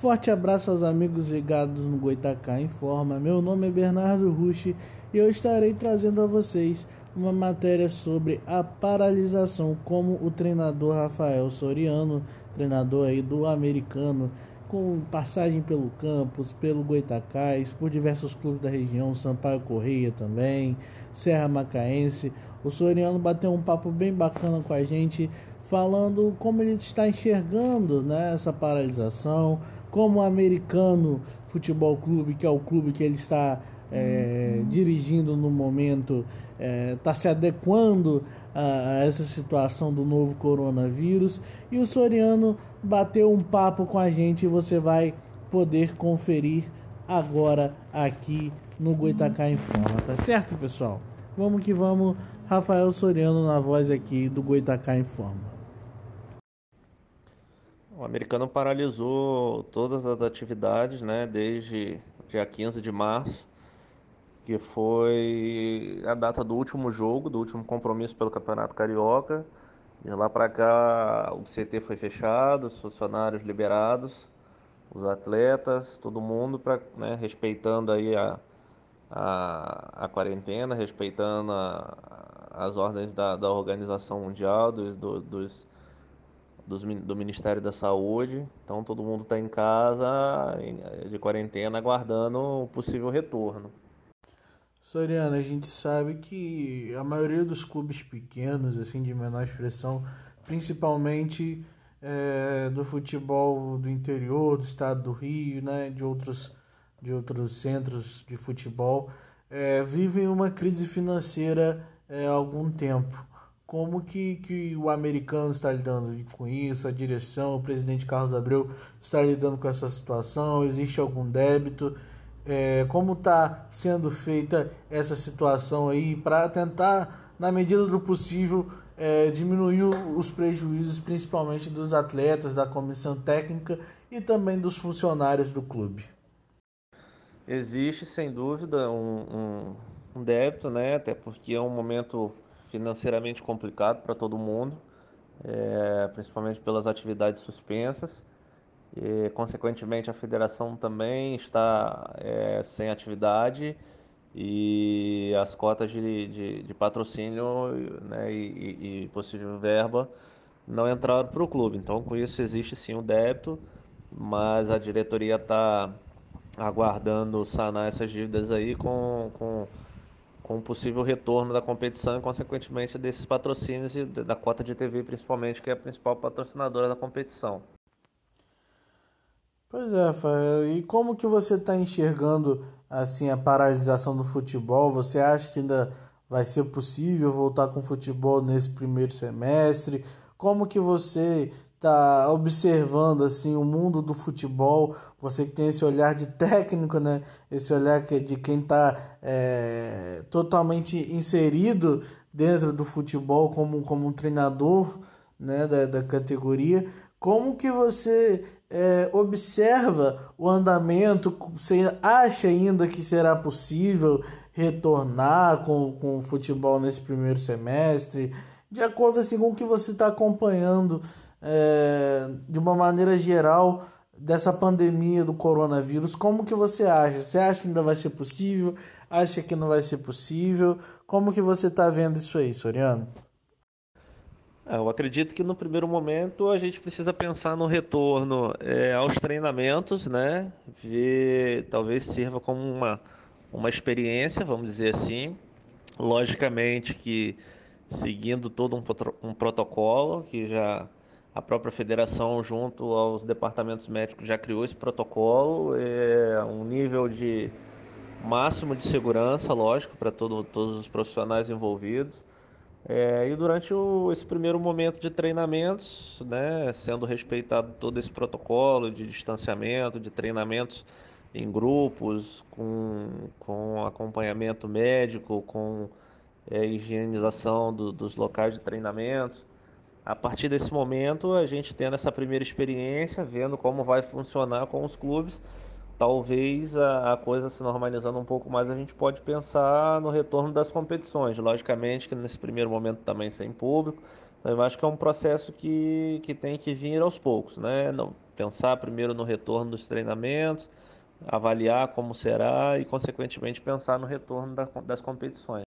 Forte abraço aos amigos ligados no Goitacá Informa. Meu nome é Bernardo Rushi e eu estarei trazendo a vocês uma matéria sobre a paralisação, como o treinador Rafael Soriano, treinador aí do americano, com passagem pelo campus, pelo Goitacás, por diversos clubes da região, Sampaio Correia também, Serra Macaense. O Soriano bateu um papo bem bacana com a gente, falando como ele está enxergando né, essa paralisação, como o americano futebol clube, que é o clube que ele está é, dirigindo no momento, está é, tá se adequando a, a, essa situação do novo coronavírus. E o Soriano bateu um papo com a gente e você vai poder conferir agora aqui no Goitacá Informa, tá certo, pessoal? Vamos que vamos, Rafael Soriano na voz aqui do Goitacá Informa. O americano paralisou todas as atividades, né, desde dia 15 de março, que foi a data do último jogo, do último compromisso pelo Campeonato Carioca. De lá para cá, o CT foi fechado, os funcionários liberados, os atletas, todo mundo para né, respeitando aí a, a, a quarentena, respeitando a, as ordens da, da Organização Mundial, dos, do, dos dos, do Ministério da Saúde. Então todo mundo está em casa, de quarentena, aguardando o possível retorno. Soriano, a gente sabe que a maioria dos clubes pequenos, assim, de menor expressão, principalmente é, do futebol do interior, do estado do Rio, né, de outros, de outros centros de futebol, é, vivem uma crise financeira é, há algum tempo como que, que o americano está lidando com isso, a direção, o presidente Carlos Abreu está lidando com essa situação, existe algum débito, é, como está sendo feita essa situação aí para tentar, na medida do possível, é, diminuir os prejuízos, principalmente dos atletas, da comissão técnica e também dos funcionários do clube. Existe, sem dúvida, um, um, um débito, né? até porque é um momento financeiramente complicado para todo mundo, é, principalmente pelas atividades suspensas. E, consequentemente, a federação também está é, sem atividade e as cotas de, de, de patrocínio né, e, e, possível verba não entraram para o clube. Então, com isso, existe sim um débito, mas a diretoria está aguardando sanar essas dívidas aí com, com com o possível retorno da competição e, consequentemente, desses patrocínios e da cota de TV, principalmente, que é a principal patrocinadora da competição. Pois é, Rafael. E como que você está enxergando assim a paralisação do futebol? Você acha que ainda vai ser possível voltar com o futebol nesse primeiro semestre? Como que você está observando assim o mundo do futebol, você que tem esse olhar de técnico, né? Esse olhar de quem está é, totalmente inserido dentro do futebol como, como um treinador né, da, da categoria. Como que você é, observa o andamento? Você acha ainda que será possível retornar com, com o futebol nesse primeiro semestre? De acordo assim, com o que você está acompanhando é, de uma maneira geral dessa pandemia do coronavírus, como que você acha? Você acha que ainda vai ser possível? Acha que não vai ser possível? Como que você está vendo isso aí, Soriano? É, eu acredito que no primeiro momento a gente precisa pensar no retorno é, aos treinamentos, né? Ver, talvez sirva como uma, uma experiência, vamos dizer assim. Logicamente que seguindo todo um, um protocolo que já a própria federação, junto aos departamentos médicos, já criou esse protocolo, é um nível de máximo de segurança, lógico, para todo, todos os profissionais envolvidos. É, e durante o, esse primeiro momento de treinamentos, né, sendo respeitado todo esse protocolo de distanciamento, de treinamentos em grupos, com, com acompanhamento médico, com é, higienização do, dos locais de treinamento, a partir desse momento, a gente tendo essa primeira experiência, vendo como vai funcionar com os clubes, talvez a, a, coisa se normalizando um pouco mais, a gente pode pensar no retorno das competições. Logicamente que nesse primeiro momento também sem público, Então, eu acho que é um processo que, que tem que vir aos poucos, né? Não, pensar primeiro no retorno dos treinamentos, avaliar como será e, consequentemente, pensar no retorno da, das competições.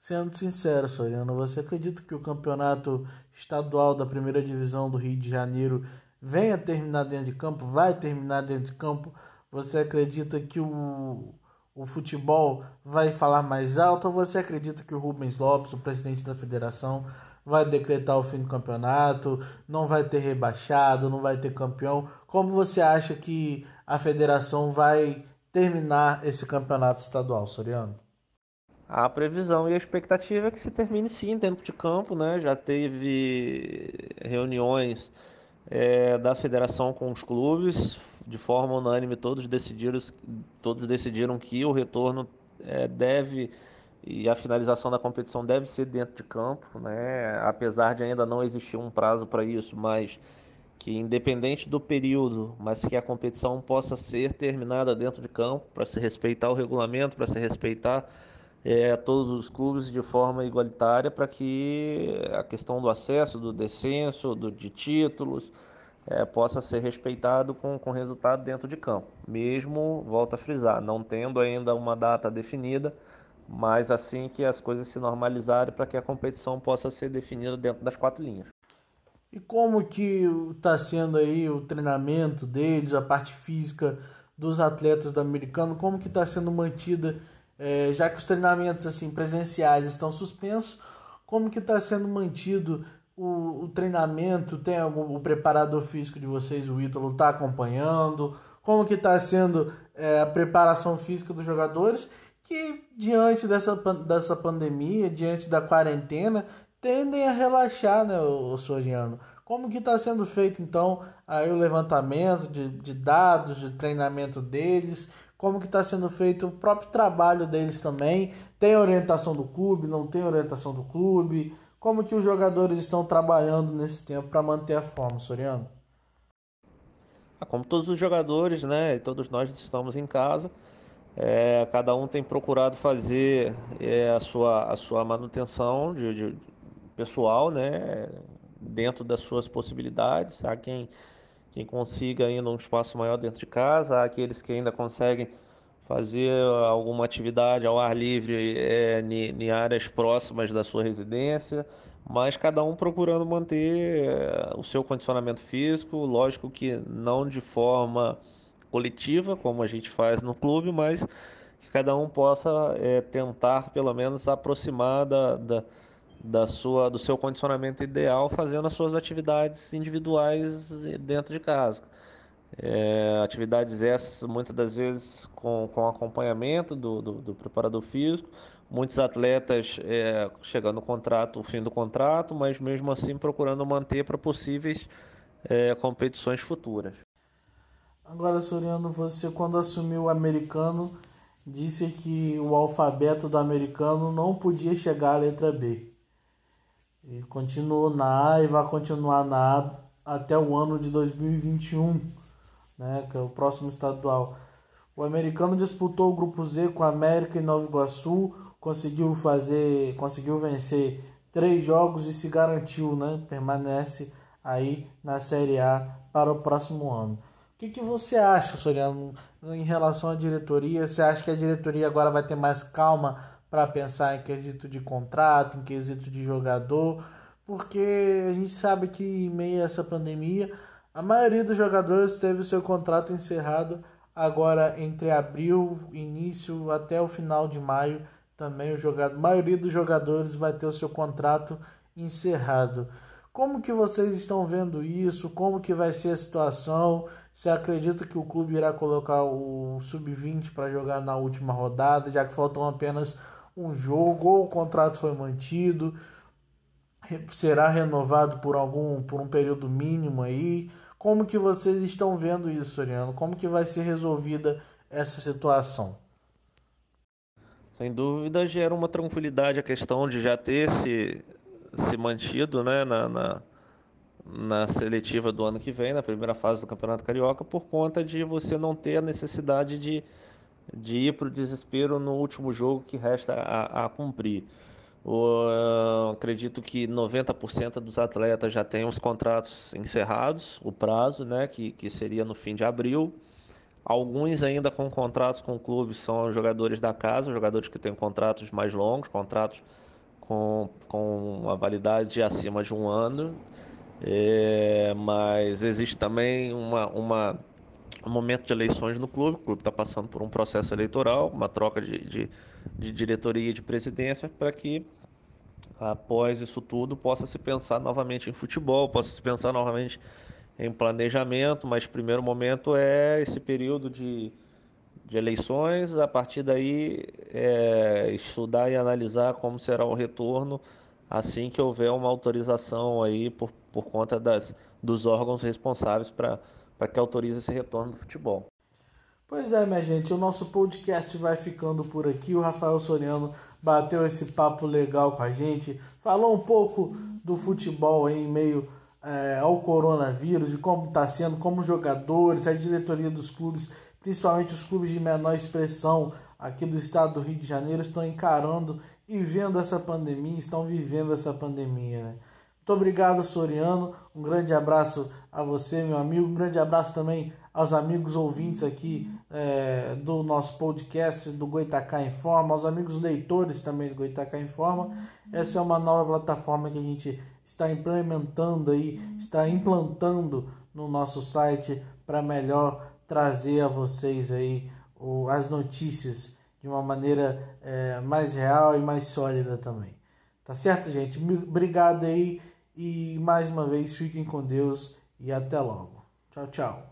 Sendo sincero, Soriano, você acredita que o campeonato estadual da primeira divisão do Rio de Janeiro venha terminar dentro de campo? Vai terminar dentro de campo? Você acredita que o, o futebol vai falar mais alto? Ou você acredita que o Rubens Lopes, o presidente da federação, vai decretar o fim do campeonato? Não vai ter rebaixado? Não vai ter campeão? Como você acha que a federação vai terminar esse campeonato estadual, Soriano? A previsão e a expectativa é que se termine sim dentro de campo, né? Já teve reuniões é, da federação com os clubes, de forma unânime todos decidiram, todos decidiram que o retorno é, deve e a finalização da competição deve ser dentro de campo, né? Apesar de ainda não existir um prazo para isso, mas que independente do período, mas que a competição possa ser terminada dentro de campo, para se respeitar o regulamento, para se respeitar é, todos os clubes de forma igualitária, para que a questão do acesso, do descenso, do, de títulos, é, possa ser respeitado com, com resultado dentro de campo. Mesmo, volto a frisar, não tendo ainda uma data definida, mas assim que as coisas se normalizarem para que a competição possa ser definida dentro das quatro linhas. E como que está sendo aí o treinamento deles, a parte física dos atletas do americano, como que está sendo mantida, é, já que os treinamentos assim presenciais estão suspensos, como que está sendo mantido o, o, treinamento? Tem algum, o preparador físico de vocês, o Ítalo, está acompanhando? Como que está sendo é, a preparação física dos jogadores? Que diante dessa, dessa pandemia, diante da quarentena, tendem a relaxar, né, o, Soriano? Como que está sendo feito então aí o levantamento de, de dados, de treinamento deles? Como que está sendo feito o próprio trabalho deles também? Tem orientação do clube? Não tem orientação do clube? Como que os jogadores estão trabalhando nesse tempo para manter a forma, Soriano? Ah, como todos os jogadores, né? Todos nós estamos em casa. É, cada um tem procurado fazer é, a, sua, a sua manutenção de, de, pessoal, né, dentro das suas possibilidades. Há quem, quem consiga ainda um espaço maior dentro de casa, aqueles que ainda conseguem fazer alguma atividade ao ar livre é, em áreas próximas da sua residência, mas cada um procurando manter é, o seu condicionamento físico, lógico que não de forma coletiva, como a gente faz no clube, mas que cada um possa é, tentar pelo menos aproximar da, da da sua, do seu condicionamento ideal fazendo as suas atividades individuais dentro de casa. É, atividades essas muitas das vezes com, com acompanhamento do, do, do preparador físico, muitos atletas é, chegando no contrato, o fim do contrato, mas mesmo assim procurando manter para possíveis é, competições futuras. Agora, Soriano, você quando assumiu o americano disse que o alfabeto do americano não podia chegar à letra B. E continuou na e vai continuar na até o ano de 2021, né, que é o próximo estadual. O americano disputou o grupo Z com a América e Nova Iguaçu, conseguiu fazer, conseguiu vencer três jogos e se garantiu, né, permanece aí na Série A para o próximo ano. O que, que você acha, Soriano, em relação à diretoria? Você acha que a diretoria agora vai ter mais calma para pensar em quesito de contrato, em quesito de jogador, porque a gente sabe que em meio a essa pandemia, a maioria dos jogadores teve o seu contrato encerrado agora entre abril, início até o final de maio, também o jogador, a maioria dos jogadores vai ter o seu contrato encerrado. Como que vocês estão vendo isso? Como que vai ser a situação? Você acredita que o clube irá colocar o sub-20 para jogar na última rodada, já que faltam apenas um jogo ou o contrato foi mantido, será renovado por algum por um período mínimo aí. Como que vocês estão vendo isso, Soriano? Como que vai ser resolvida essa situação? Sem dúvida gera uma tranquilidade a questão de já ter se, se mantido né, na, na, na seletiva do ano que vem, na primeira fase do Campeonato Carioca, por conta de você não ter a necessidade de de ir para o desespero no último jogo que resta a, a cumprir. Uh, acredito que 90% dos atletas já têm os contratos encerrados, o prazo, né, que, que seria no fim de abril. Alguns ainda com contratos com clubes são jogadores da casa, jogadores que têm contratos mais longos, contratos com, com uma validade acima de um ano. É, mas existe também uma, uma, momento de eleições no clube, o clube está passando por um processo eleitoral, uma troca de, de, de diretoria e de presidência, para que após isso tudo possa se pensar novamente em futebol, possa se pensar novamente em planejamento, mas primeiro momento é esse período de, de eleições, a partir daí é, estudar e analisar como será o retorno assim que houver uma autorização aí por, por conta das, dos órgãos responsáveis para que autorize esse retorno do futebol. Pois é, minha gente, o nosso podcast vai ficando por aqui. O Rafael Soriano bateu esse papo legal com a gente, falou um pouco do futebol em meio é, ao coronavírus, de como está sendo, como jogadores, a diretoria dos clubes, principalmente os clubes de menor expressão aqui do estado do Rio de Janeiro, estão encarando e vendo essa pandemia, estão vivendo essa pandemia. Né? Muito obrigado, Soriano. Um grande abraço a você, meu amigo. Um grande abraço também aos amigos ouvintes aqui é, do nosso podcast do Goitacá Informa, aos amigos leitores também do Goitacá Informa. Essa é uma nova plataforma que a gente está implementando aí, está implantando no nosso site para melhor trazer a vocês aí o, as notícias de uma maneira é, mais real e mais sólida também. Tá certo, gente? Obrigado aí e mais uma vez fiquem com Deus e até logo. Tchau, tchau.